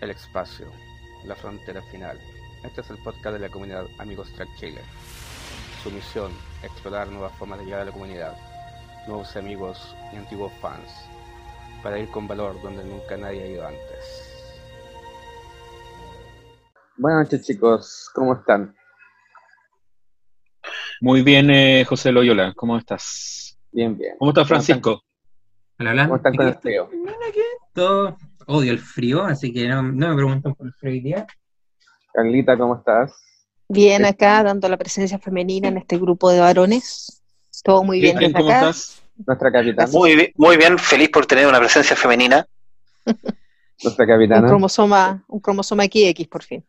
el espacio, la frontera final. Este es el podcast de la comunidad Amigos Track Chile. Su misión, explorar nuevas formas de llegar a la comunidad, nuevos amigos y antiguos fans, para ir con valor donde nunca nadie ha ido antes. Buenas noches chicos, ¿cómo están? Muy bien, eh, José Loyola, ¿cómo estás? Bien, bien. ¿Cómo está Francisco? Hola, ¿Cómo están con el frío? Todo odio el frío, así que no, me preguntan por el frío hoy día. Carlita, ¿cómo estás? Bien acá, dando la presencia femenina en este grupo de varones. Todo muy bien, desde ¿cómo Estás? Nuestra capitana. Muy bien, muy bien, feliz por tener una presencia femenina. Nuestra capitana. Un cromosoma, un cromosoma XX, por fin.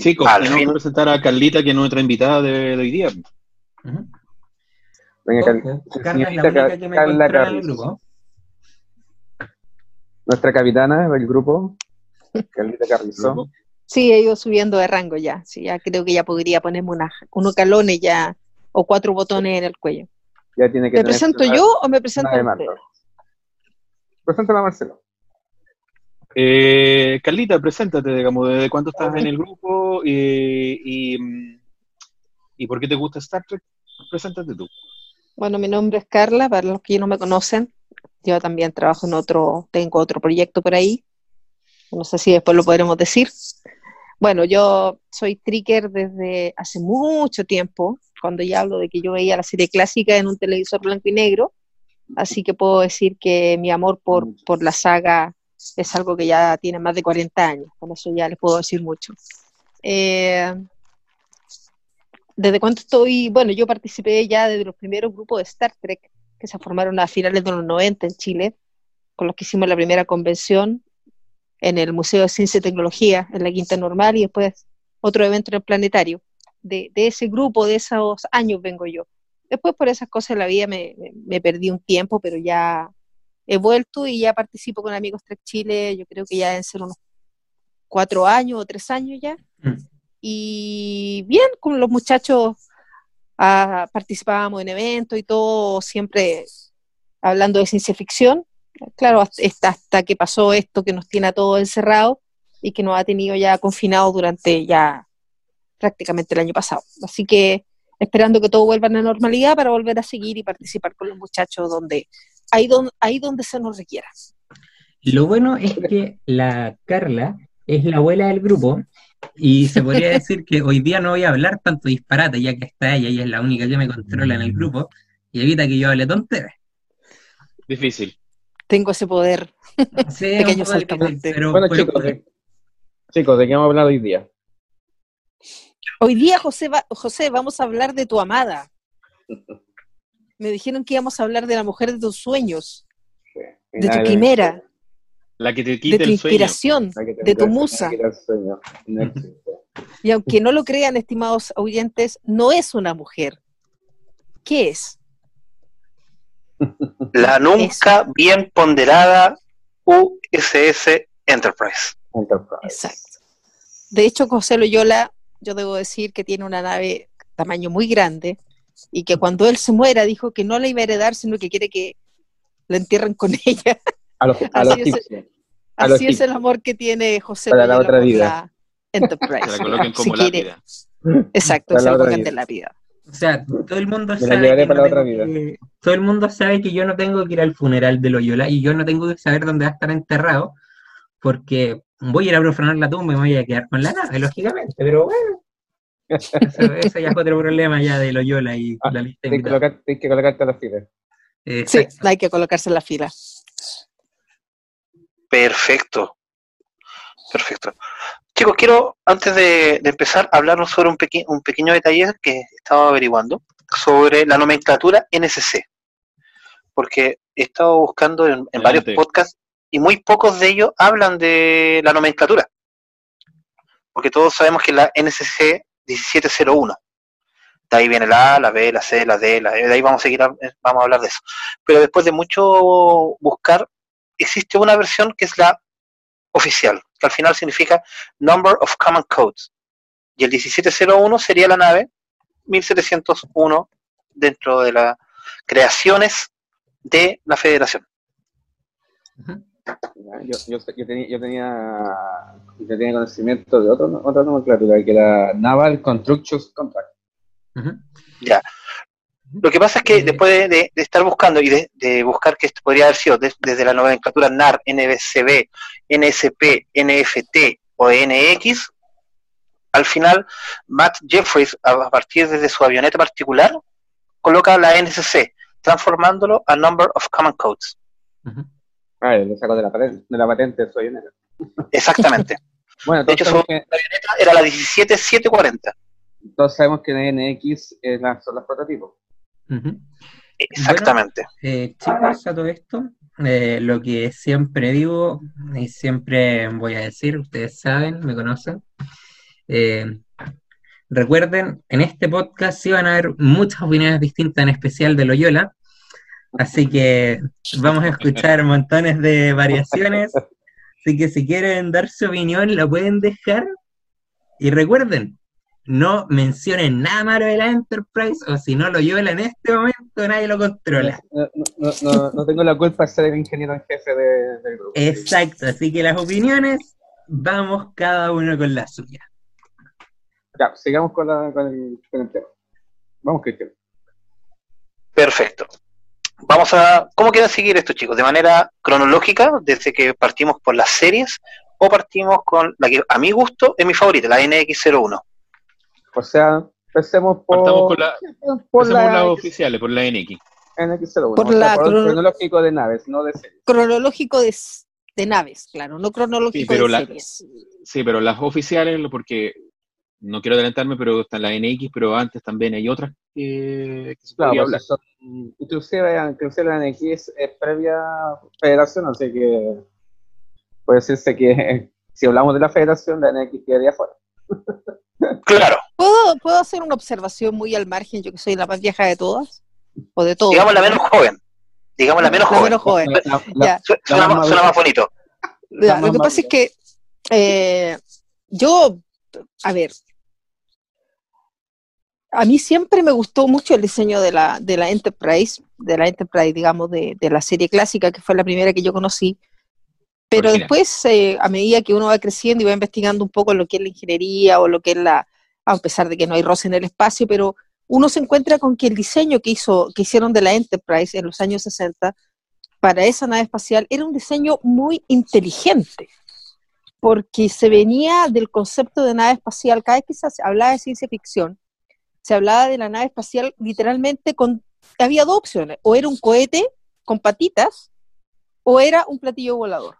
Chicos, Al fin. presentar a Carlita, que es nuestra invitada de, hoy día. Venga, Carla, única que me Carla en el grupo. Nuestra capitana del grupo, Carlita Carrizón. Sí, he ido subiendo de rango ya. Sí, ya creo que ya podría ponerme una, unos calones ya, o cuatro botones en el cuello. Ya tiene que ¿Me presento yo o me presento usted? Preséntame a Marcelo. Eh, Carlita, preséntate, digamos, ¿desde cuánto estás en el grupo y, y, por qué te gusta Star Trek? Preséntate tú. Bueno, mi nombre es Carla, para los que no me conocen. Yo también trabajo en otro, tengo otro proyecto por ahí. No sé si después lo podremos decir. Bueno, yo soy tricker desde hace mucho tiempo, cuando ya hablo de que yo veía la serie clásica en un televisor blanco y negro. Así que puedo decir que mi amor por, por la saga es algo que ya tiene más de 40 años. Con eso ya les puedo decir mucho. Eh, desde cuánto estoy, bueno, yo participé ya desde los primeros grupos de Star Trek que se formaron a finales de los 90 en Chile, con los que hicimos la primera convención en el Museo de Ciencia y Tecnología, en la Quinta Normal, y después otro evento en el Planetario. De, ese grupo, de esos años vengo yo. Después por esas cosas de la vida me, perdí un tiempo, pero ya he vuelto y ya participo con Amigos Trek Chile, yo creo que ya deben ser unos cuatro años o tres años ya. Mm. Y bien, con los muchachos participábamos en eventos y todo, siempre hablando de ciencia ficción. Claro, hasta, hasta que pasó esto que nos tiene a todos encerrados y que nos ha tenido ya confinados durante ya prácticamente el año pasado. Así que esperando que todo vuelva a la normalidad para volver a seguir y participar con los muchachos donde ahí donde, ahí donde se nos requiera. Lo bueno es que la Carla es la abuela del grupo y se podría decir que hoy día no voy a hablar tanto disparate, ya que está ella, ella es la única que me controla en el grupo y evita que yo hable tonteras. Difícil. Tengo ese poder. Sí, Pequeño Pero, bueno, chicos, de, chicos, ¿de qué vamos a hablar hoy día? Hoy día, José, José, vamos a hablar de tu amada. Me dijeron que íbamos a hablar de la mujer de tus sueños, de tu quimera. La que te quita de tu inspiración, de tu musa. y aunque no lo crean, estimados oyentes, no es una mujer. ¿Qué es? La nunca bien ponderada USS Enterprise. Exacto. De hecho, José Loyola, yo debo decir que tiene una nave tamaño muy grande y que cuando él se muera dijo que no la iba a heredar, sino que quiere que la entierren con ella. Así, es, el amor que tiene José para la otra vida. Enterprise. Se la coloquen como la vida. Exacto, se la coloquen de la vida. O sea, todo el mundo sabe que todo el mundo sabe que yo no tengo que ir al funeral de Loyola y yo no tengo que saber dónde va a estar enterrado porque voy a ir a profanar la tumba y me voy a quedar con la nave, lógicamente, pero bueno. Eso, ya es otro problema ya de Loyola y ah, la lista Tienes que, que colocarte en la fila. Sí, hay que colocarse en la fila. Perfecto. Perfecto. Chicos, quiero, antes de, empezar, hablarnos sobre un, un pequeño detalle que estaba averiguando sobre la nomenclatura NSC. Porque he estado buscando en, varios podcasts y muy pocos de ellos hablan de la nomenclatura. Porque todos sabemos que la NSC 1701. De ahí viene la A, la B, la C, la D, la E, de ahí vamos a seguir, vamos a hablar de eso. Pero después de mucho buscar, existe una versión que es la oficial, que al final significa Number of Common Codes. Y el 1701 sería la nave 1701 dentro de las creaciones de la federación. Yo, yo, yo, tenía, yo, tenía, yo tenía conocimiento de otro, otra nomenclatura, que era Naval Construction Contract. Ya. Lo que pasa es que después de, estar buscando y de, buscar que esto podría haber sido desde la nomenclatura NAR, NBCB, NSP, NFT o NX, al final Matt Jeffries, a partir de su avioneta particular, coloca la NSC, transformándolo a Number of Common Codes. Ah, lo saco de la, patente, de la patente de su avioneta. Exactamente. bueno, de hecho, su avioneta era la 17740. Todos sabemos que NX son los prototipos. Exactamente. Eh, chicos, a todo esto, eh, lo que siempre digo y siempre voy a decir, ustedes saben, me conocen. Eh, recuerden, en este podcast sí van a haber muchas opiniones distintas, en especial de Loyola. Así que vamos a escuchar montones de variaciones. Así que si quieren dar su opinión, la pueden dejar. Y recuerden, no mencionen nada malo de la Enterprise o si no lo llevan en este momento nadie lo controla. No, tengo la culpa de ser el ingeniero en jefe del grupo. Exacto, así que las opiniones vamos cada uno con la suya. Ya, sigamos con, con, el, tema. Vamos, Cristian. Perfecto. Vamos a. ¿Cómo quieren seguir esto, chicos? ¿De manera cronológica, desde que partimos por las series, o partimos con la que a mi gusto es mi favorita, la NX01? O sea, empecemos por, por, la, por las oficiales, por la NX. NX01. Por la cronológico de naves, no de series. Cronológico de, de naves, claro, no cronológico sí, pero de series. Sí, pero las oficiales, porque no quiero adelantarme, pero está la NX, pero antes también hay otras que, se claro, hablar. Son, inclusive, inclusive, la NX es, previa federación, así que puede decirse que si hablamos de la federación, la NX quedaría fuera. Claro. ¿Puedo, ¿Puedo hacer una observación muy al margen, yo que soy la más vieja de todas? ¿O de todos? Digamos la menos joven. Digamos la menos joven. suena, más bonito. lo que pasa es que eh, yo, a ver, a mí siempre me gustó mucho el diseño de la, de la Enterprise, de la Enterprise, digamos, de, de la serie clásica, que fue la primera que yo conocí. Pero después, eh, a medida que uno va creciendo y va investigando un poco lo que es la ingeniería o lo que es la, a pesar de que no hay roce en el espacio, pero uno se encuentra con que el diseño que, hizo, que hicieron de la Enterprise en los años 60 para esa nave espacial era un diseño muy inteligente, porque se venía del concepto de nave espacial, cada vez que se hablaba de ciencia ficción, se hablaba de la nave espacial literalmente con, había dos opciones, o era un cohete con patitas, o era un platillo volador.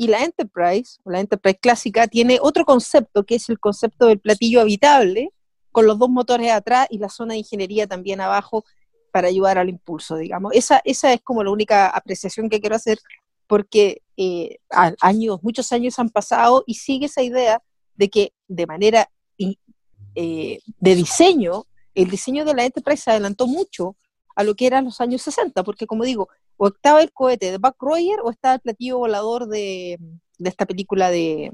Y la Enterprise, o la Enterprise clásica, tiene otro concepto, que es el concepto del platillo habitable, con los dos motores atrás y la zona de ingeniería también abajo para ayudar al impulso, digamos. Esa, esa es como la única apreciación que quiero hacer, porque eh, años, muchos años han pasado y sigue esa idea de que de manera eh, de diseño, el diseño de la Enterprise se adelantó mucho a lo que eran los años 60, porque como digo, o estaba el cohete de Buck Royer o estaba el platillo volador de, esta película de...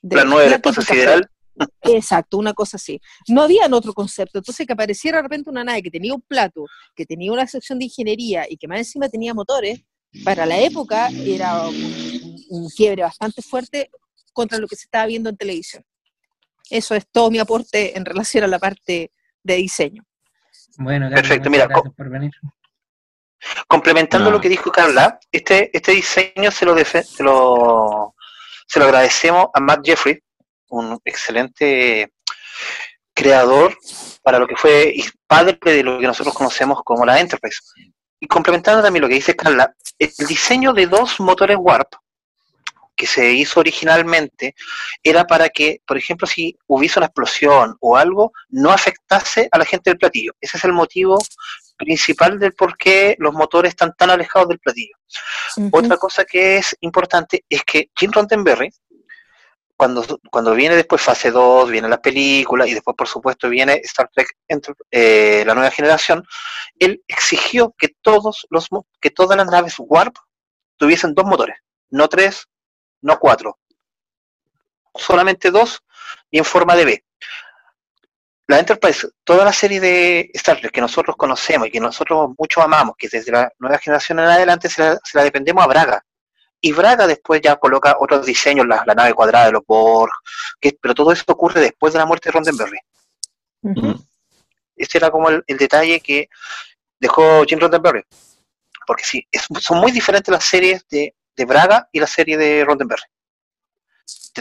la nueva esposa sideral. Exacto, una cosa así. No había otro concepto. Entonces, que apareciera de repente una nave que tenía un plato, que tenía una sección de ingeniería y que más encima tenía motores, para la época era un, quiebre bastante fuerte contra lo que se estaba viendo en televisión. Eso es todo mi aporte en relación a la parte de diseño. Bueno, Perfecto, mira, por venir. Complementando lo que dijo Carla, este, este diseño se lo, se lo, se lo agradecemos a Matt Jeffrey, un excelente creador para lo que fue y padre de lo que nosotros conocemos como la Enterprise. Y complementando también lo que dice Carla, el diseño de dos motores Warp que se hizo originalmente era para que, por ejemplo, si hubiese una explosión o algo, no afectase a la gente del platillo. Ese es el motivo principal del por qué los motores están tan alejados del platillo. Otra cosa que es importante es que Jim Roddenberry, cuando, cuando viene después fase 2, viene la película y después por supuesto viene Star Trek eh, la nueva generación, él exigió que todos los que todas las naves Warp tuviesen dos motores, no tres, no cuatro, solamente dos y en forma de B la Enterprise, toda la serie de Star Trek que nosotros conocemos y que nosotros mucho amamos, que desde la nueva generación en adelante se la, dependemos a Braga. Y Braga después ya coloca otros diseños, la, nave cuadrada de los Borg, que, pero todo eso ocurre después de la muerte de Roddenberry. Ese era como el, detalle que dejó Jim Roddenberry. Porque sí, son muy diferentes las series de, de Braga y la serie de Roddenberry.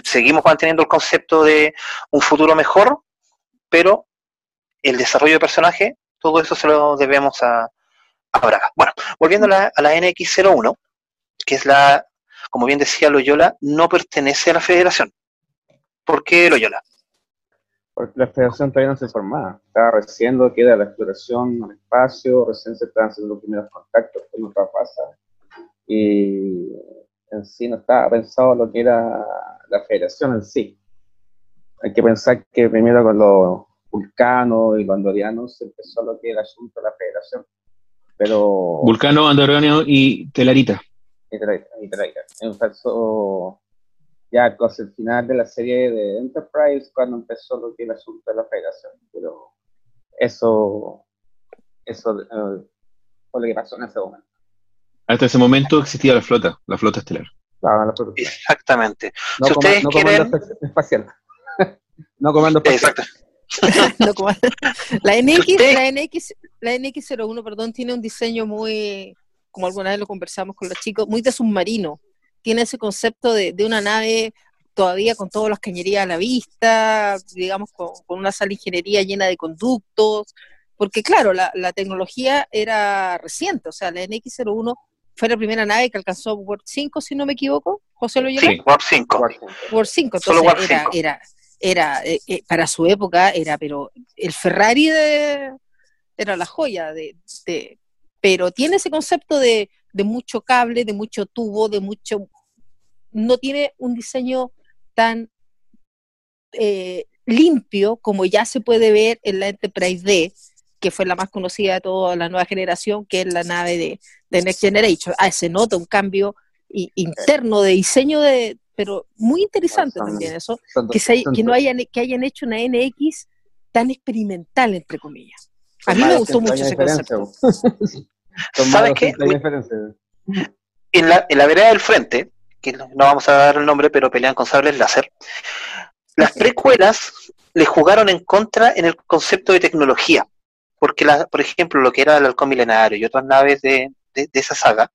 Seguimos manteniendo el concepto de un futuro mejor, pero el desarrollo de personaje, todo eso se lo debemos a, Braga. Bueno, volviendo a la, a la NX01, que es la, como bien decía Loyola, no pertenece a la federación. ¿Por qué Loyola? Porque la federación todavía no se formaba. Estaba recién lo que era la exploración el espacio, recién se estaban haciendo los primeros contactos con otra raza. Y en sí no estaba pensado lo que era la federación en sí. Hay que pensar que primero con los vulcanos y los andorianos se empezó lo que era el asunto de la federación. Pero... Vulcano, andoriano y telarita. Y telarita. Y telarita. Empezó ya casi el final de la serie de Enterprise cuando empezó lo que era el asunto de la federación. Pero eso, eso eh, fue lo que pasó en ese momento. Hasta ese momento existía la flota, la flota estelar. Exactamente. No si ustedes quieren... espacial. No comando espacial. Exacto. la, NX, la, NX, la NX01, perdón, tiene un diseño muy, como alguna vez lo conversamos con los chicos, muy de submarino. Tiene ese concepto de, de una nave todavía con todas las cañerías a la vista, digamos, con, una sala de ingeniería llena de conductos, porque claro, la, la, tecnología era reciente, o sea, la NX01 fue la primera nave que alcanzó Warp 5, si no me equivoco, José lo llevó. Sí, Warp 5. Warp 5, entonces era, era, era eh, eh, para su época era, pero el Ferrari de, era la joya de, pero tiene ese concepto de, de, mucho cable, de mucho tubo, de mucho, no tiene un diseño tan eh, limpio como ya se puede ver en la Enterprise D, que fue la más conocida de toda la nueva generación, que es la nave de, de Next Generation. Ah, se nota un cambio interno de diseño de, pero muy interesante también eso, que, que, no hayan, que hayan hecho una NX tan experimental, entre comillas. A mí me gustó mucho ese concepto. ¿Sabes qué? En la, en la vereda del frente, que no vamos a dar el nombre, pero pelean con sables láser, las precuelas le jugaron en contra en el concepto de tecnología, porque, la, por ejemplo, lo que era el halcón milenario y otras naves de, de esa saga,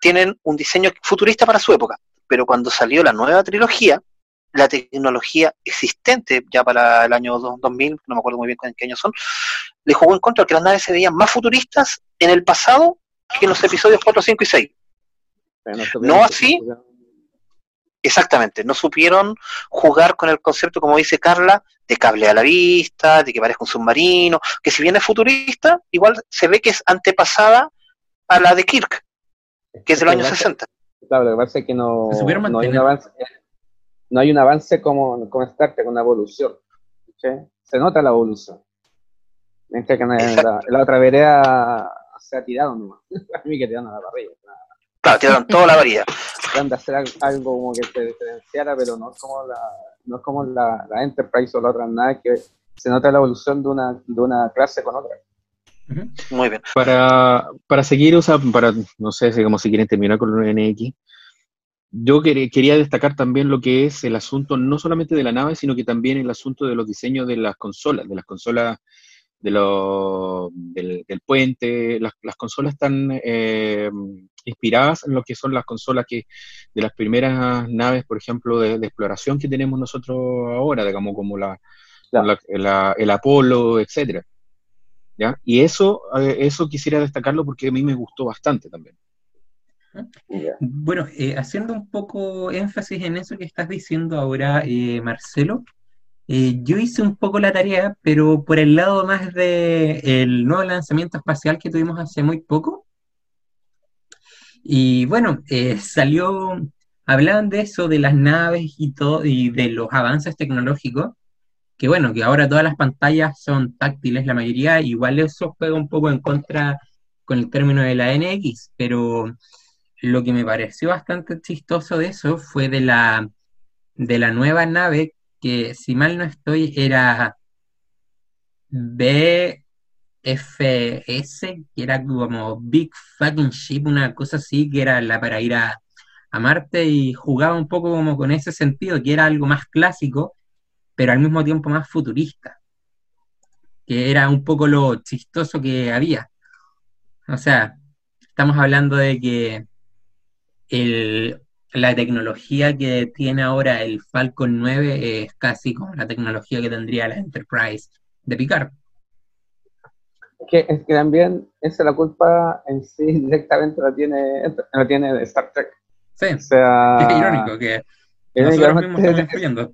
tienen un diseño futurista para su época pero cuando salió la nueva trilogía, la tecnología existente ya para el año 2000, no me acuerdo muy bien en qué año son, le jugó en contra que las naves se veían más futuristas en el pasado que en los episodios 4, 5 y 6. No, así, exactamente, no supieron jugar con el concepto, como dice Carla, de cable a la vista, de que parezca un submarino, que si bien es futurista, igual se ve que es antepasada a la de Kirk, que es del año 60. Claro, lo que pasa es que no, no hay un avance, no hay un avance como, como Star Trek, una evolución. Se nota la evolución. Mientras que la, la, otra vereda se ha tirado nomás. a mí que tiraron a la parrilla. Claro, tiraron toda la varilla. Tratan de hacer algo como que se diferenciara, pero no es como la, no es como la, la Enterprise o la otra nada que se nota la evolución de una, de una clase con otra. Muy bien. Para, para seguir, o sea, para, no sé si como si quieren terminar con el NX, yo quería destacar también lo que es el asunto no solamente de la nave, sino que también el asunto de los diseños de las consolas, de las consolas de lo, del, puente. Las, consolas están eh, inspiradas en lo que son las consolas que de las primeras naves, por ejemplo, de, exploración que tenemos nosotros ahora, digamos, como la, el Apolo, etcétera. Y eso, eh, eso quisiera destacarlo porque a mí me gustó bastante también. Bueno, eh, haciendo un poco énfasis en eso que estás diciendo ahora, eh, Marcelo, yo hice un poco la tarea, pero por el lado más del el nuevo lanzamiento espacial que tuvimos hace muy poco. Y bueno, salió, hablaban de eso, de las naves y todo, y de los avances tecnológicos que bueno, que ahora todas las pantallas son táctiles, la mayoría, igual eso juega un poco en contra con el término de la NX, pero lo que me pareció bastante chistoso de eso fue de la, de la nueva nave, que si mal no estoy, era BFS, que era como Big Fucking Ship, una cosa así, que era la para ir a, a Marte y jugaba un poco como con ese sentido, que era algo más clásico, pero al mismo tiempo más futurista, que era un poco lo chistoso que había. O sea, estamos hablando de que la tecnología que tiene ahora el Falcon 9 es casi como la tecnología que tendría la Enterprise de Picard. Que, es que también esa la culpa en sí directamente la tiene, la tiene Star Trek. Sí, o sea, es irónico que nosotros mismos estamos influyendo.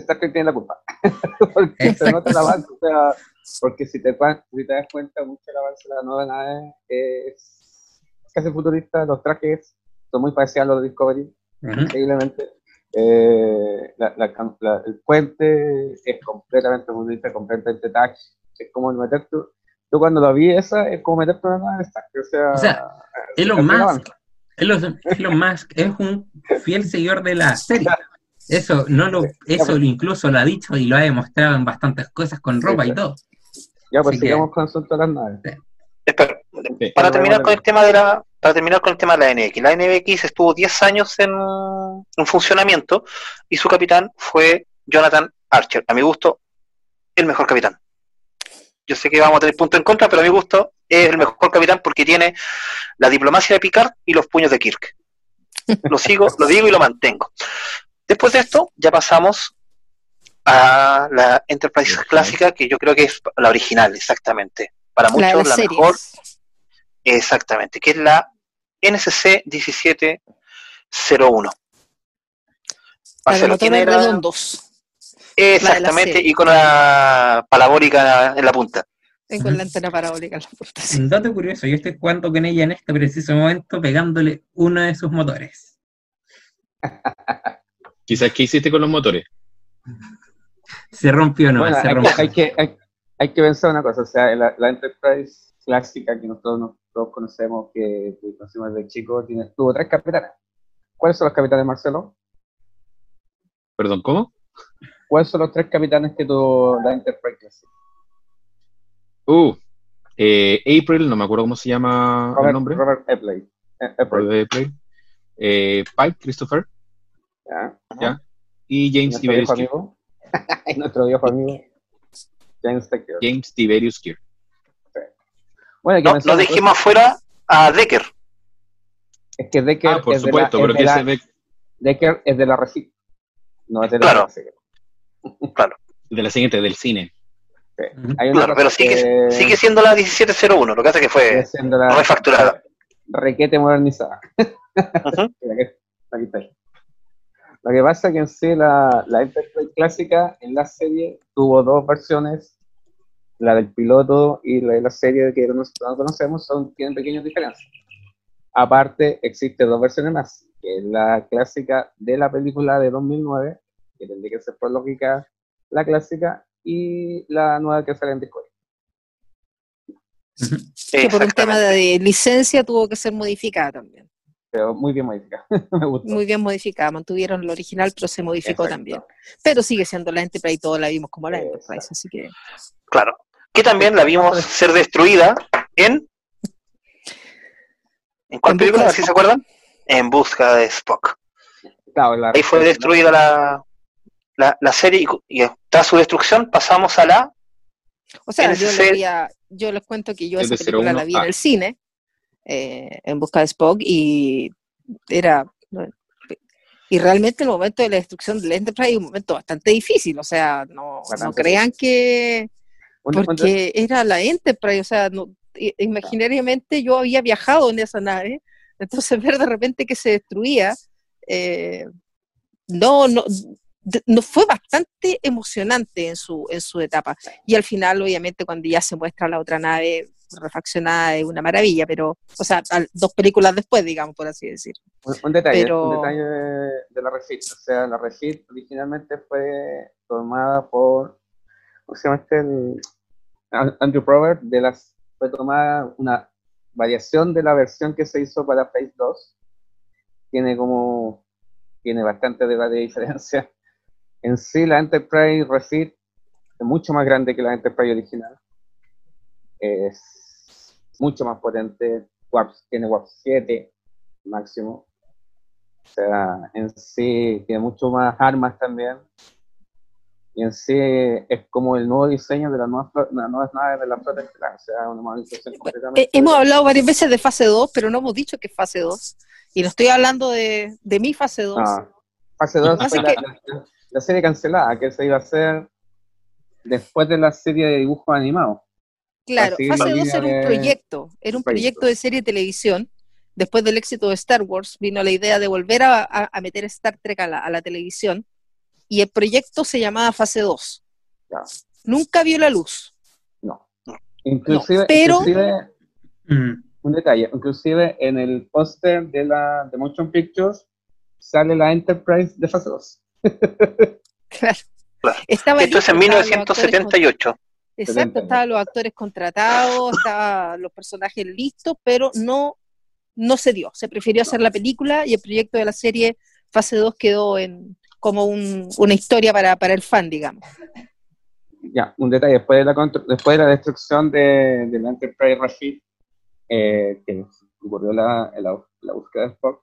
Star Trek tiene la culpa. porque se nota el avance, o sea, porque si te, si te das cuenta, mucho el avance de la nueva nave es casi futurista, los trajes son muy parecidos a los de Discovery, increíblemente. Eh, la, la, el puente es completamente futurista, completamente touch, es como el meter tu, yo cuando lo vi esa es como meterte una nave de Star Trek, o sea, o sea Elon Musk Elon Musk es un fiel seguidor de la serie. Eso no lo, eso incluso lo ha dicho y lo ha demostrado en bastantes cosas con ropa y todo. Ya, pues sigamos con asunto de las naves. para terminar con el tema de la, para terminar con el tema de la NX. La NX estuvo 10 años en, en funcionamiento y su capitán fue Jonathan Archer. A mi gusto, el mejor capitán. Yo sé que vamos a tener punto en contra, pero a mi gusto es el mejor capitán porque tiene la diplomacia de Picard y los puños de Kirk. Lo sigo, lo digo y lo mantengo. Después de esto, ya pasamos a la Enterprise clásica, que yo creo que es la original, exactamente. Para muchos, la, mejor. Exactamente, que es la NSC 1701. Para los redondos. Exactamente, y con la parabólica en la punta. Con la antena parabólica en la punta. Un dato curioso, yo estoy jugando con ella en este preciso momento pegándole uno de sus motores. Quizás, ¿qué hiciste con los motores? Se rompió, ¿no? se hay, rompió. Hay, que, hay, que pensar una cosa, o sea, la, Enterprise clásica que nosotros, todos conocemos, que, conocemos desde chico, tiene, tuvo tres capitanes. ¿Cuáles son los capitanes, Marcelo? Perdón, ¿cómo? ¿Cuáles son los tres capitanes que tuvo la Enterprise? Uh, eh, April, no me acuerdo cómo se llama el nombre. Robert Epley. Eh, Robert eh, Pike, Christopher. Ya. ¿Ya? Y James Tiberius Kirk. nuestro viejo amigo. James Decker. James Tiberius Kirk. Bueno, no, no dejemos afuera a Decker. Es que Decker ah, por es supuesto, de la, pero que ese Decker es de la Recit. No es de la claro. claro. De la siguiente, del cine. claro, pero sigue, sigue siendo la 1701, lo que hace que fue refacturada. Requete modernizada. Lo que pasa es que en sí la, la Enterprise clásica en la serie tuvo dos versiones, la del piloto y la de la serie que no conocemos, son, tienen pequeñas diferencias. Aparte, existe dos versiones más, que es la clásica de la película de 2009, que tendría que ser por lógica la clásica, y la nueva que sale en Discord. Que por un tema de licencia tuvo que ser modificada también. Pero muy bien modificada. Muy bien modificada. Mantuvieron lo original, pero se modificó también. Pero sigue siendo la Enterprise y todo la vimos como la Enterprise, así que. Claro. Que también la vimos ser destruida en. ¿En cuál película? ¿Sí se acuerdan? En busca de Spock. Ahí fue destruida la, la, la serie y, tras su destrucción pasamos a la. O sea, yo, le yo les cuento que yo esa película la vi en el cine eh, en busca de Spock y era y realmente el momento de la destrucción del Enterprise es un momento bastante difícil, o sea, no, no crean que porque era la Enterprise, o sea, no, imaginariamente yo había viajado en esa nave, entonces ver de repente que se destruía, eh, no, no, no fue bastante emocionante en su, en su etapa. Y al final, obviamente, cuando ya se muestra la otra nave, refaccionada es una maravilla, pero, o sea, dos películas después, digamos, por así decir. Un, detalle, un detalle de, la Refit, o sea, la Refit originalmente fue tomada por, ¿cómo se llama este? Andrew Probert, de las, fue tomada una variación de la versión que se hizo para Phase 2, tiene como, tiene bastante de diferencia. En sí, la Enterprise Refit es mucho más grande que la Enterprise original. Es mucho más potente, Warp, tiene Warp 7 máximo. O sea, en sí tiene mucho más armas también. Y en sí es como el nuevo diseño de las nuevas, naves de la flota estelar. O sea, una modernización completamente. Eh, hemos hablado varias veces de fase 2, pero no hemos dicho que es fase 2. Y no estoy hablando de, de mi fase 2. Ah, fase 2 fue la, serie cancelada, que se iba a hacer después de la serie de dibujos animados. Claro, fase 2 era un proyecto, era un proyecto de serie de televisión después del éxito de Star Wars, vino la idea de volver a, meter Star Trek a la, televisión y el proyecto se llamaba Fase 2. Nunca vio la luz. No. Inclusive, pero, mm. un detalle, inclusive en el póster de la de Motion Pictures sale la Enterprise de Fase 2. claro. Esto es en 1978. Exacto, estaban los actores contratados, estaban los personajes listos, pero no no se dio. Se prefirió hacer la película y el proyecto de la serie fase 2 quedó en como una historia para, el fan, digamos. Ya, un detalle, después de la, después de la destrucción de, de la Enterprise Rashid, eh, que ocurrió la, la, búsqueda de Spock,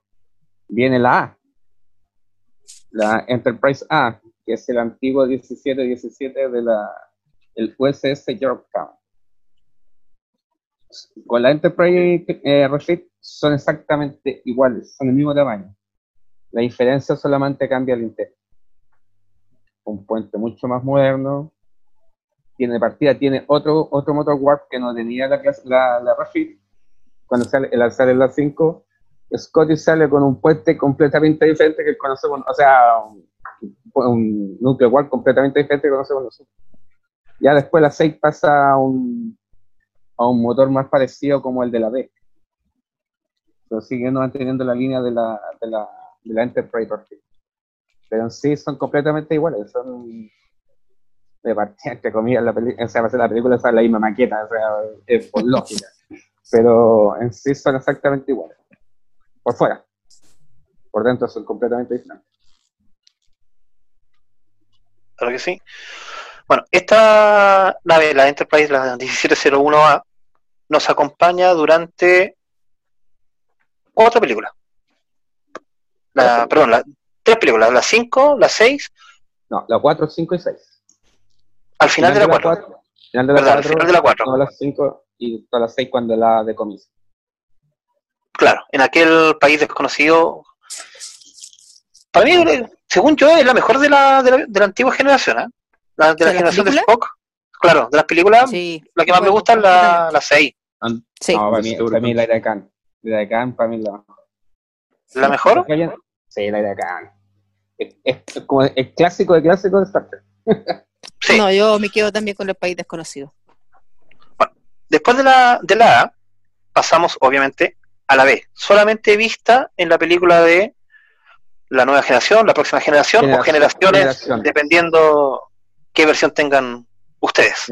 viene la A, la Enterprise A, que es el antiguo 1717 de la el USS Yorktown. Con la Enterprise eh, Rashid son exactamente iguales, son del mismo tamaño. La diferencia solamente cambia el interior. Un puente mucho más moderno. Tiene partida, tiene otro, otro motor warp que no tenía la, la, la Rashid. Cuando sale, el sale la 5, Scotty sale con un puente completamente diferente que conocemos, o sea, un, núcleo warp completamente diferente que conocemos nosotros. Ya después la 6 pasa a un, a un motor más parecido como el de la B. Pero siguiendo manteniendo la línea de la, de la, de la Enterprise Pero en sí son completamente iguales, son de partida, entre comillas, la película, o sea, la película es la misma maqueta, o sea, es por lógica, pero en sí son exactamente iguales, por fuera, por dentro son completamente diferentes. Claro que sí. Bueno, esta nave, la Enterprise, la 1701A, nos acompaña durante otra película. La, perdón, la, tres películas, la 5, la 6. No, la 4, 5 y 6. Al final, de la 4. Final de la 4. Al final de la 4. Todas las 5 y todas las 6 cuando la decomiso. Claro, en aquel país desconocido. Para mí, según yo, es la mejor de la, de la, de la antigua generación, ¿eh? La, de la generación de Spock. Claro, de las películas, sí. la que más me gusta es la, la 6. Sí. No, para mí, para mí la de Khan. La de Khan para mí la mejor. ¿La mejor? Sí, la de Khan. Es, como el clásico de clásico de Star Trek. sí. No, yo me quedo también con el país desconocido. Bueno, después de la, de la A, pasamos obviamente a la B, solamente vista en la película de la nueva generación, la próxima generación, o generaciones, dependiendo qué versión tengan ustedes.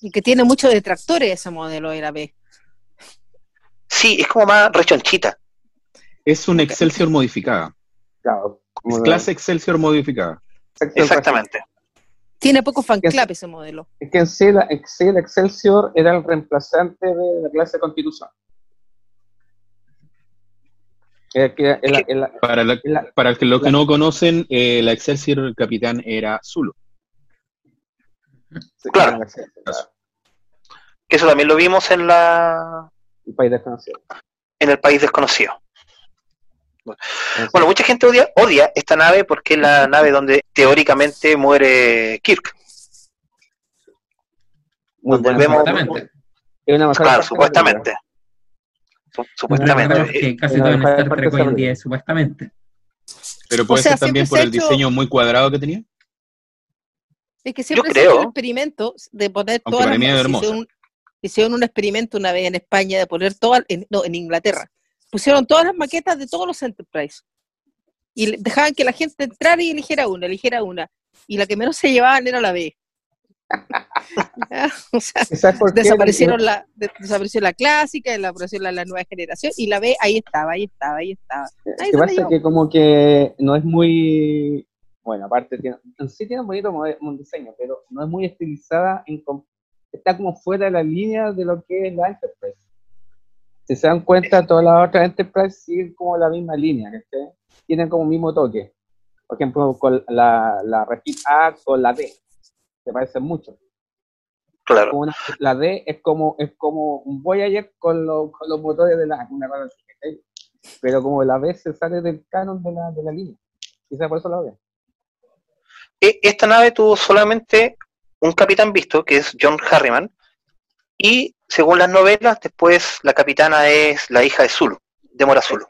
Y que tiene muchos detractores ese modelo de la B. Sí, es como más rechonchita. Es un Excelsior modificada. Claro. Es clase Excelsior modificada. Exactamente. Tiene poco fan club ese modelo. Es que en sí, el Excelsior era el reemplazante de la clase Constitución. para, para los que no conocen, eh, la Excelsior el capitán era Zulu. Claro. Eso también lo vimos en la el país desconocido. En el país desconocido. Bueno, mucha gente odia, odia esta nave porque es la nave donde teóricamente muere Kirk. Muy supuestamente. Claro, supuestamente. Supuestamente. Que casi todo en Star Trek hoy en día es supuestamente. Pero puede ser también por el diseño muy cuadrado que tenía. Es que siempre se el experimento de poner todas las hicieron un experimento una vez en España de poner todas, no, en Inglaterra, pusieron todas las maquetas de todos los Enterprise. Y dejaban que la gente entrara y eligiera una, eligiera una, y la que menos se llevaban era la B. o sea, desaparecieron la, desapareció la clásica, desapareció la, la nueva generación y la B ahí estaba, ahí estaba, ahí estaba. Ahí que pasa que como que no es muy, bueno, aparte tiene, sí tiene un bonito un diseño, pero no es muy estilizada en, está como fuera de la línea de lo que es la Enterprise. Si se dan cuenta, todas las otras Enterprise siguen como la misma línea, tienen como el mismo toque. Por ejemplo, con la, la Refit A con la D, se parecen mucho. Claro. la D es como, es como un Voyager con, con los motores de la una pero como la B se sale del canon de la, de la línea. Quizá por eso la ve. E, esta nave tuvo solamente un capitán visto, que es John Harriman, y según las novelas, después la capitana es la hija de Zulu, de Mora Zulu.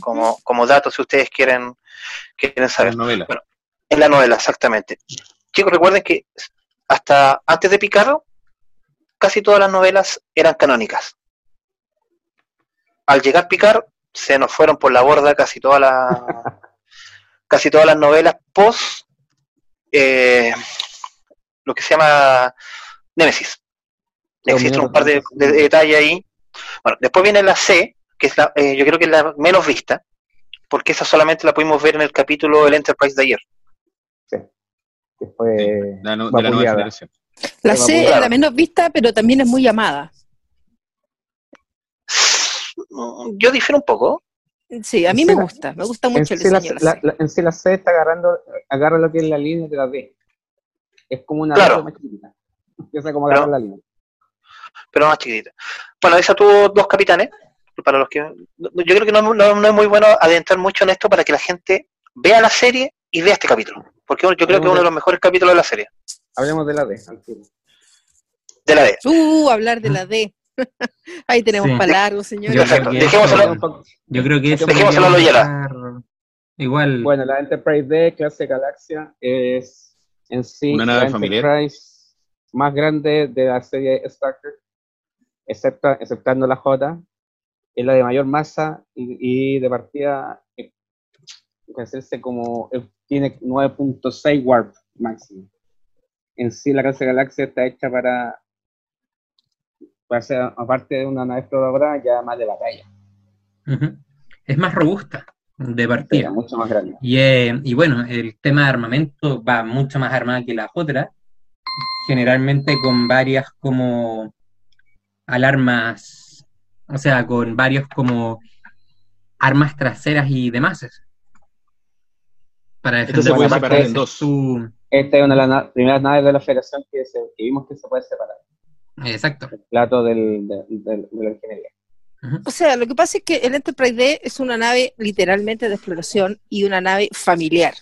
Como, como dato, si ustedes quieren, quieren saber. En la novela. Bueno, en la novela, exactamente. Chicos, recuerden que hasta antes de Picard, casi todas las novelas eran canónicas. Al llegar Picard, se nos fueron por la borda casi todas las casi todas las novelas post eh, lo que se llama Némesis. Existen un par de, detalles ahí. Bueno, después viene la C, que es la, eh, yo creo que es la menos vista, porque esa solamente la pudimos ver en el capítulo del Enterprise de ayer. Sí. de la nueva generación. La C es la menos vista, pero también es muy llamada. Yo difiero un poco. Sí, a mí me gusta, me gusta mucho el diseño la, En sí la C está agarrando, agarra lo que es la línea de la D. Es como una claro. más chiquita. Empieza como agarrar la línea. Pero más chiquitita. Bueno, esa tuvo dos capitanes. Para los que yo creo que no, es muy bueno adentrar mucho en esto para que la gente vea la serie y vea este capítulo. Porque yo creo que es uno de los mejores capítulos de la serie. Hablemos de la D. De la D. Uh, hablar de la D. Ahí tenemos para largo, señores. Yo creo que eso Dejémoslo a Igual. Bueno, la Enterprise D, clase Galaxia, es en sí una nave familiar más grande de la serie Star Trek, excepto, exceptando la J, es la de mayor masa y, de partida eh, hacerse como eh, tiene 9.6 warp máximo. En sí la clase Galaxia está hecha para para ser, aparte de una nave exploradora, ya más de batalla. Es más robusta de partida. mucho más grande. Y, eh, y, bueno, el tema de armamento va mucho más armada que las otras, generalmente con varias como alarmas, o sea, con varios como armas traseras y demás. Para defender se puede separar en dos. Esta es una de las primeras naves de la Federación que, que vimos que se puede separar. Exacto. El plato del, de la ingeniería. O sea, lo que pasa es que el Enterprise D es una nave literalmente de exploración y una nave familiar.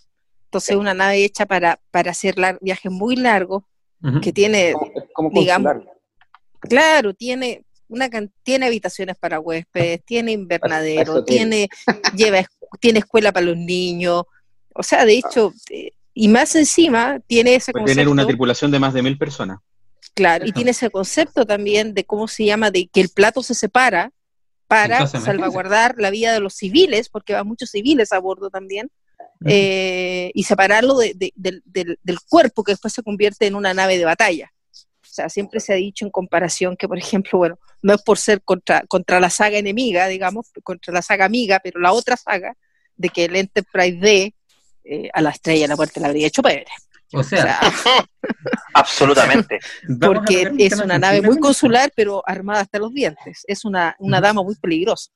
Entonces, una nave hecha para, para hacer viajes muy largos, que tiene, digamos, claro, tiene una tiene habitaciones para huéspedes, tiene invernadero, tiene, lleva, tiene escuela para los niños. O sea, de hecho, eh, y más encima, tiene ese Puede tener una tripulación de más de mil personas. Claro, y tiene ese concepto también de cómo se llama, de que el plato se separa para salvaguardar la vida de los civiles, porque va muchos civiles a bordo también, eh, y separarlo del, cuerpo que después se convierte en una nave de batalla. O sea, siempre se ha dicho en comparación que, por ejemplo, bueno, no es por ser contra, contra la saga enemiga, digamos, contra la saga amiga, pero la otra saga, de que el Enterprise D eh, a la estrella la muerte la habría hecho Pedro. O sea, absolutamente. Porque es una nave muy consular, pero armada hasta los dientes. Es una, una dama muy peligrosa.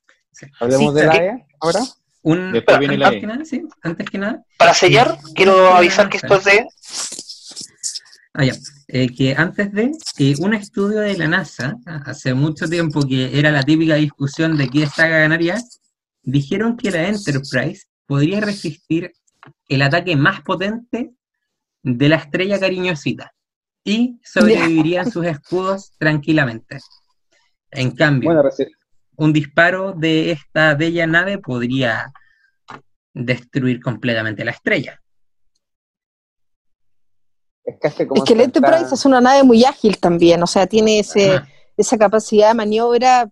¿Hablemos de la E ahora? Un, Después viene la e. sí, antes que nada. Para sellar, quiero avisar que esto es de. Ah, ya. Eh, que antes de que un estudio de la NASA, hace mucho tiempo que era la típica discusión de qué saga ganaría, dijeron que la Enterprise podría resistir el ataque más potente de la estrella cariñosita y sobrevivirían sus escudos tranquilamente. En cambio, un disparo de esta bella nave podría destruir completamente la estrella. Es que, el Enterprise es una nave muy ágil también, o sea, tiene ese, esa capacidad de maniobra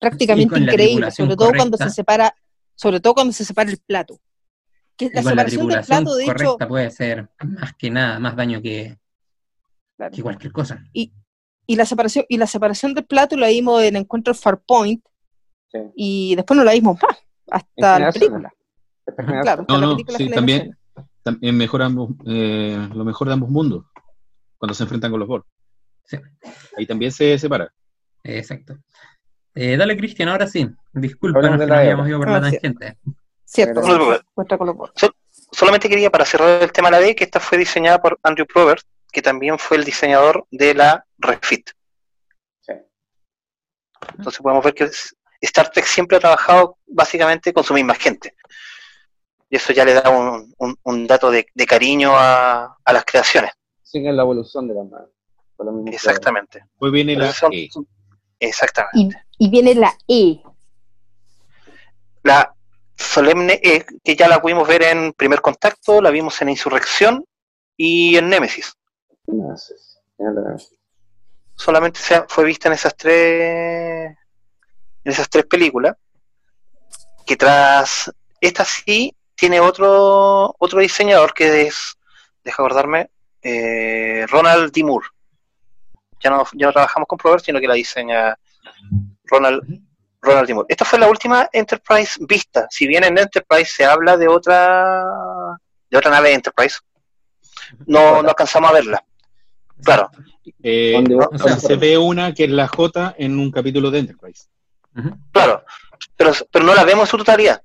prácticamente increíble, sobre todo cuando se separa, sobre todo cuando se separa el plato la separación del plato, de correcta hecho, puede ser más que nada, más daño que, cualquier cosa. Y, la separación, y la separación del plato la vimos en Encuentro Farpoint y después no la vimos más, hasta la película. Claro, no, no, sí, también, también mejor eh, lo mejor de ambos mundos, cuando se enfrentan con los Borg. Ahí también se separa. Exacto. Eh, dale, Cristian, ahora sí. Disculpa, no habíamos ido por la tangente. Cierto, solamente quería, para cerrar el tema de la D, que esta fue diseñada por Andrew Probert, que también fue el diseñador de la Refit. Entonces podemos ver que Star Trek siempre ha trabajado básicamente con su misma gente. Y eso ya le da un, dato de, cariño a, las creaciones. Siguen la evolución de la madre. Exactamente. Pues viene la E. Exactamente. Y, viene la E. La solemne E, que ya la pudimos ver en Primer Contacto, la vimos en Insurrección y en Némesis. Solamente se fue vista en esas tres en esas tres películas. Que tras esta sí tiene otro otro diseñador que es, deja acordarme, eh, Ronald D. Moore. Ya no, ya no trabajamos con Prover, sino que la diseña Ronald, Ronald D. Moore. Esta fue la última Enterprise vista. Si bien en Enterprise se habla de otra de otra nave Enterprise, no, no alcanzamos a verla. Claro. Eh, se ve una que es la J en un capítulo de Enterprise. Claro, pero, pero no la vemos en su totalidad.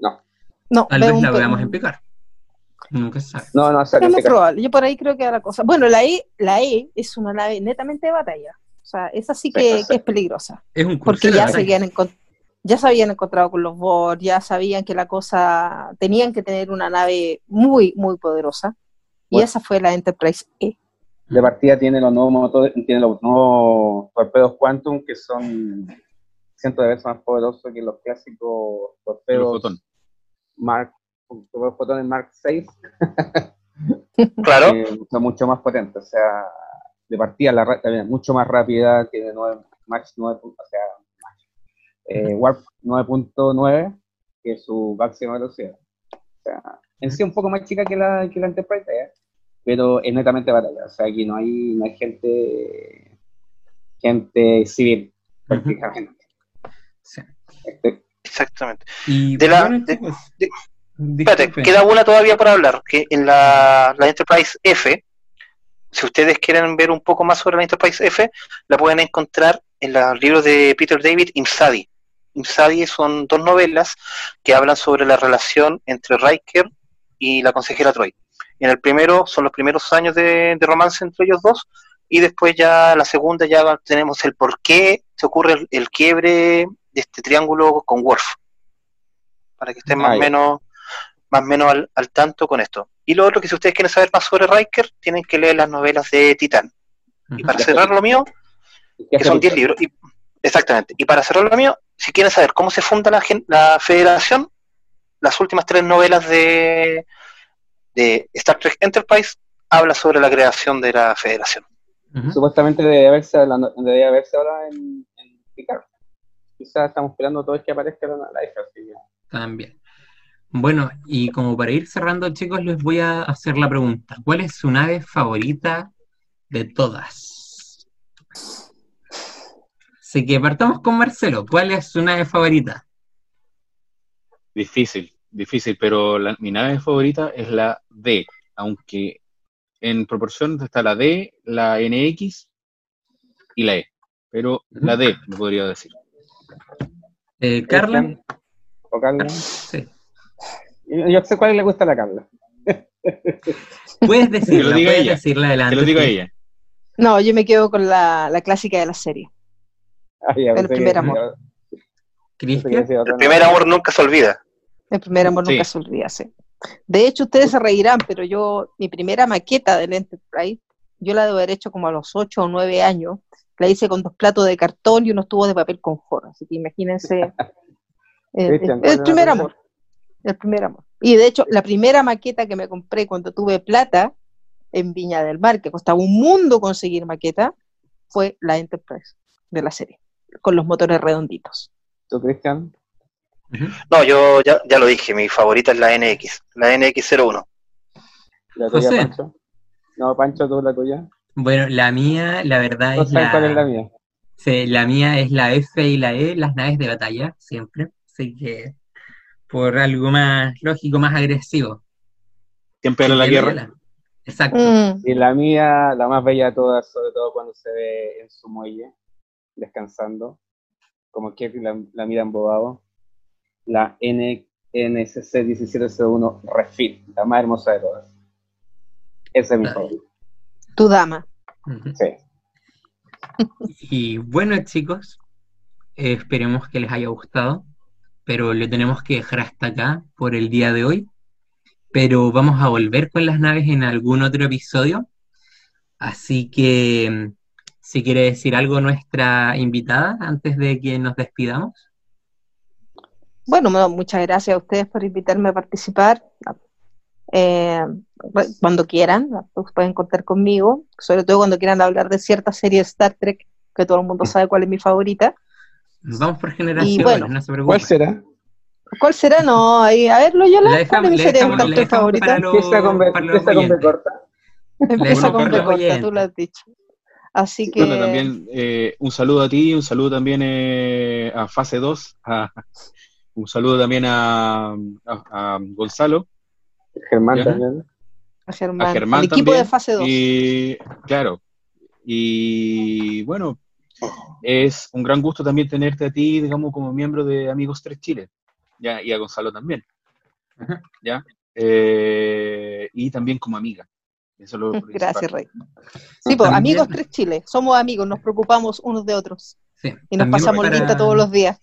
No. No, Tal vez la veamos en picar. Nunca se sabe. No, no, es muy probable. Yo por ahí creo que era la cosa. Bueno, la E, la E es una nave netamente de batalla. O sea, esa sí que, es peligrosa. Es un porque ya se, habían ya se habían encontrado con los Borg, ya sabían que la cosa, tenían que tener una nave muy, muy poderosa. Y esa fue la Enterprise E. De partida tiene los nuevos motores, tiene los nuevos torpedos Quantum que son cientos de veces más poderosos que los clásicos torpedos Mark, fotones Mark 6. claro. son mucho más potentes, o sea, de partida la también mucho más rápida, tiene 9, Max 9, o sea, eh, Warp 9.9, que es su máxima velocidad. O sea, en sí un poco más chica que la, que la Enterprise, ¿eh? pero es netamente batalla. O sea, aquí no hay, no hay gente, gente civil, prácticamente. Este, Exactamente. Y de la, espérate, queda una todavía por hablar, que en la, la Enterprise F, si ustedes quieren ver un poco más sobre la Enterprise F, la pueden encontrar en los libros de Peter David Imsadi. Imsadi son dos novelas que hablan sobre la relación entre Riker y la consejera Troy en el primero son los primeros años de, romance entre ellos dos, y después ya la segunda ya tenemos el por qué se ocurre el, quiebre de este triángulo con Worf, para que estén más o menos, más menos al, tanto con esto. Y lo otro que si ustedes quieren saber más sobre Riker, tienen que leer las novelas de Titán. Y para cerrar lo mío, que son 10 libros, y, exactamente, y para cerrar lo mío, si quieren saber cómo se funda la, la federación, las últimas tres novelas de, de Star Trek Enterprise habla sobre la creación de la federación. Supuestamente debe haberse, debe haberse ahora en, en Picard. Quizás estamos esperando todo es que aparezca la, la hija. También. Bueno, y como para ir cerrando, chicos, les voy a hacer la pregunta. ¿Cuál es su nave favorita de todas? Así que partamos con Marcelo. ¿Cuál es su nave favorita? Difícil difícil, pero mi nave favorita es la D, aunque en proporción está la D, la NX y la E, pero la D, me podría decir. Eh, ¿Carla? ¿O Carla? Sí. Yo sé cuál le gusta a la Carla. Puedes decirla, puedes decirla adelante. Te lo digo a ella. No, yo me quedo con la, la clásica de la serie. Ah, el primer amor. El primer amor nunca se olvida. El primer amor nunca se olvida, sí. De hecho, ustedes se reirán, pero yo, mi primera maqueta del Enterprise, yo la debo haber hecho como a los 8 o 9 años. La hice con dos platos de cartón y unos tubos de papel con jorro. Así que imagínense. el, primer amor. El primer amor. Y de hecho, la primera maqueta que me compré cuando tuve plata en Viña del Mar, que costaba un mundo conseguir maqueta, fue la Enterprise de la serie, con los motores redonditos. ¿Tú, Cristian? No, yo ya, ya, lo dije, mi favorita es la NX, la NX01. ¿La tuya, Pancho? No, Pancho, tú la tuya. Bueno, la mía, la verdad es la... cuál es la mía? Sí, la mía es la F y la E, las naves de batalla, siempre. Así que, por algo más lógico, más agresivo. Siempre era la guerra. Exacto. Mm. Y la mía, la más bella de todas, sobre todo cuando se ve en su muelle, descansando, como Kevin la, la mira embobado, la NSC 1701 Refit, la más hermosa de todas. Esa es mi favorita. Tu dama. Sí. Y bueno, chicos, esperemos que les haya gustado, pero lo tenemos que dejar hasta acá por el día de hoy. Pero vamos a volver con las naves en algún otro episodio. Así que, si quiere decir algo nuestra invitada antes de que nos despidamos. Bueno, muchas gracias a ustedes por invitarme a participar. Eh, cuando quieran, pueden contar conmigo, sobre todo cuando quieran hablar de cierta serie de Star Trek, que todo el mundo sabe cuál es mi favorita. Vamos por generaciones, no se ¿Cuál será? ¿Cuál será? No, ahí, a verlo yo la, ¿cuál es mi serie de favorita? Empieza con B corta. Empieza con B corta, tú lo has dicho. Así que... Bueno, también eh, un saludo a ti, un saludo también eh, a Fase 2, un saludo también a, a Gonzalo, Germán también. A Germán. el equipo de fase 2. Y, claro. Y bueno, es un gran gusto también tenerte a ti, digamos, como miembro de Amigos 3 Chile. ¿ya? Y a Gonzalo también. ¿Ya? Eh, y también como amiga. Gracias, Rey. Sí, pues amigos 3 Chile. Somos amigos, nos preocupamos unos de otros. Sí, y nos pasamos para, todos los días.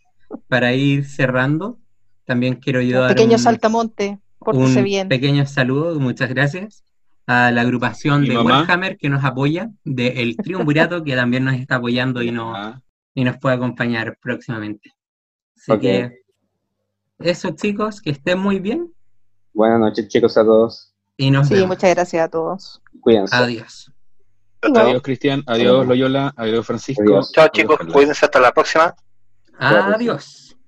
Para ir cerrando, también quiero ayudar. Un pequeño saltamonte un pequeño saludo, muchas gracias a la agrupación de Warhammer que nos apoya, del Triunvirato que también nos está apoyando y, nos, y nos puede acompañar próximamente. Así que eso chicos, que estén muy bien. Buenas noches chicos a todos. Y nos sí, muchas gracias a todos. Cuídense. Adiós. Adiós Cristian, adiós Loyola, adiós Francisco. Chao chicos, cuídense hasta la próxima. Adiós.